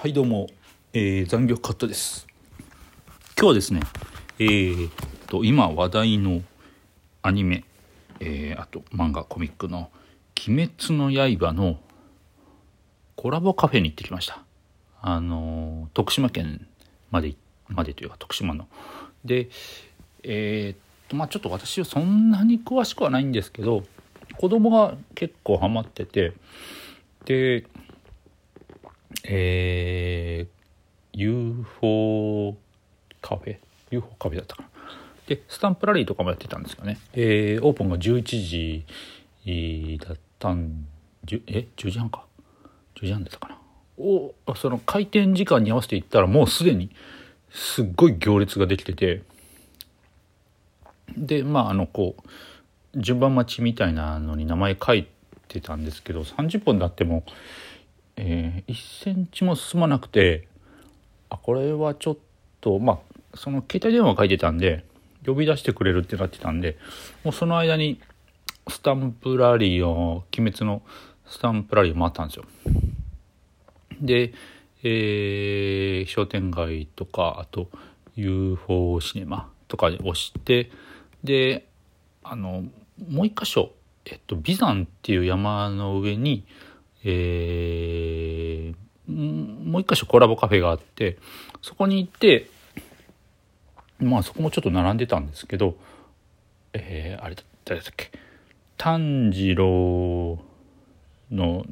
はいどうも、えー、残業カットです。今日はですねえー、と今話題のアニメ、えー、あと漫画コミックの「鬼滅の刃」のコラボカフェに行ってきました。あの、徳島県までまでというか徳島の。でえー、とまあちょっと私はそんなに詳しくはないんですけど子供が結構ハマっててでえー、UFO カフェ？UFO カフェだったかな。でスタンプラリーとかもやってたんですよね、えー、オープンが11時だったんえ？10時半か。10時半だったかな。おその開店時間に合わせて行ったらもうすでにすっごい行列ができてて。でまああのこう順番待ちみたいなのに名前書いてたんですけど30分経ってもえー、1センチも進まなくてあこれはちょっとまあその携帯電話書いてたんで呼び出してくれるってなってたんでもうその間にスタンプラリーを「鬼滅」のスタンプラリーを回ったんですよ。で、えー、商店街とかあと UFO シネマとかで押してであのもう一箇所、えっと、ビザンっていう山の上にえー、もう一箇所コラボカフェがあってそこに行ってまあそこもちょっと並んでたんですけどえー、あれ誰だっけ？炭治郎の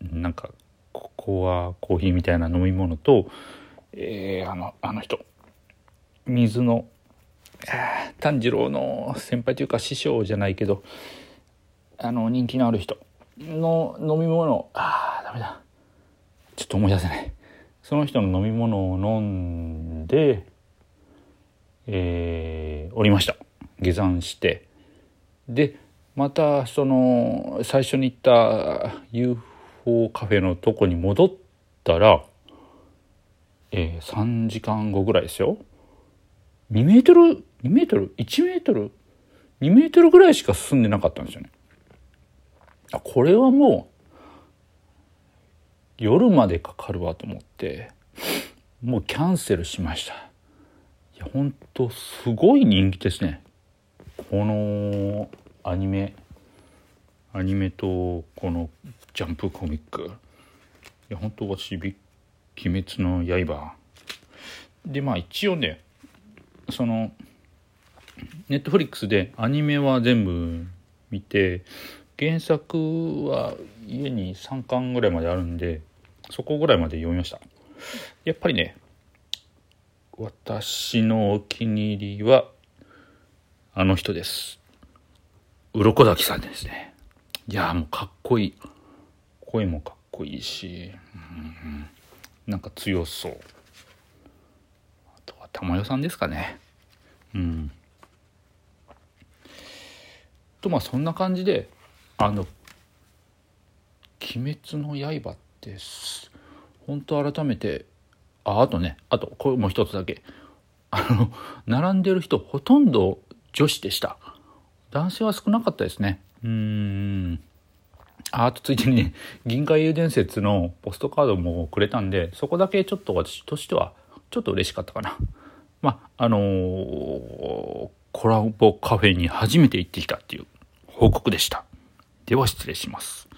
なんかここはコーヒーみたいな飲み物と、えー、あのあの人。水の炭治郎の先輩というか師匠じゃないけどあの人気のある人。の飲み物。ああダメだ。ちょっと思い出せない。その人の飲み物を飲んでえー、降りました。下山して。でまたその最初に行った UFO カフェのとこに戻ったら、えー、3時間後ぐらいですよ。2メートル2メートル？1メートル？2メートルぐらいしか進んでなかったんですよね。これはもう夜までかかるわと思ってもうキャンセルしました。いやほんとすごい人気ですね。このアニメアニメとこのジャンプコミック。いや本当私「鬼滅の刃」でまあ一応ねそのネットフリックスでアニメは全部見て原作は家に3巻ぐらいまであるんでそこぐらいまで読みました。やっぱりね私のお気に入りはあの人です。鱗滝さんですね。いやもうかっこいい。声もかっこいいし、うん、なんか強そう。あとは玉代さんですかね。うん。とまあそんな感じであの「鬼滅の刃」って本当改めてああとねあとこれもう一つだけ。あの並んでる人ほとんど女子でした。男性は少なかったですね。うん。あとついでにね銀河英伝説のポストカードもくれたんでそこだけちょっと私としてはちょっと嬉しかったかな。まああのー、コラボカフェに初めて行ってきたっていう報告でした。では失礼します。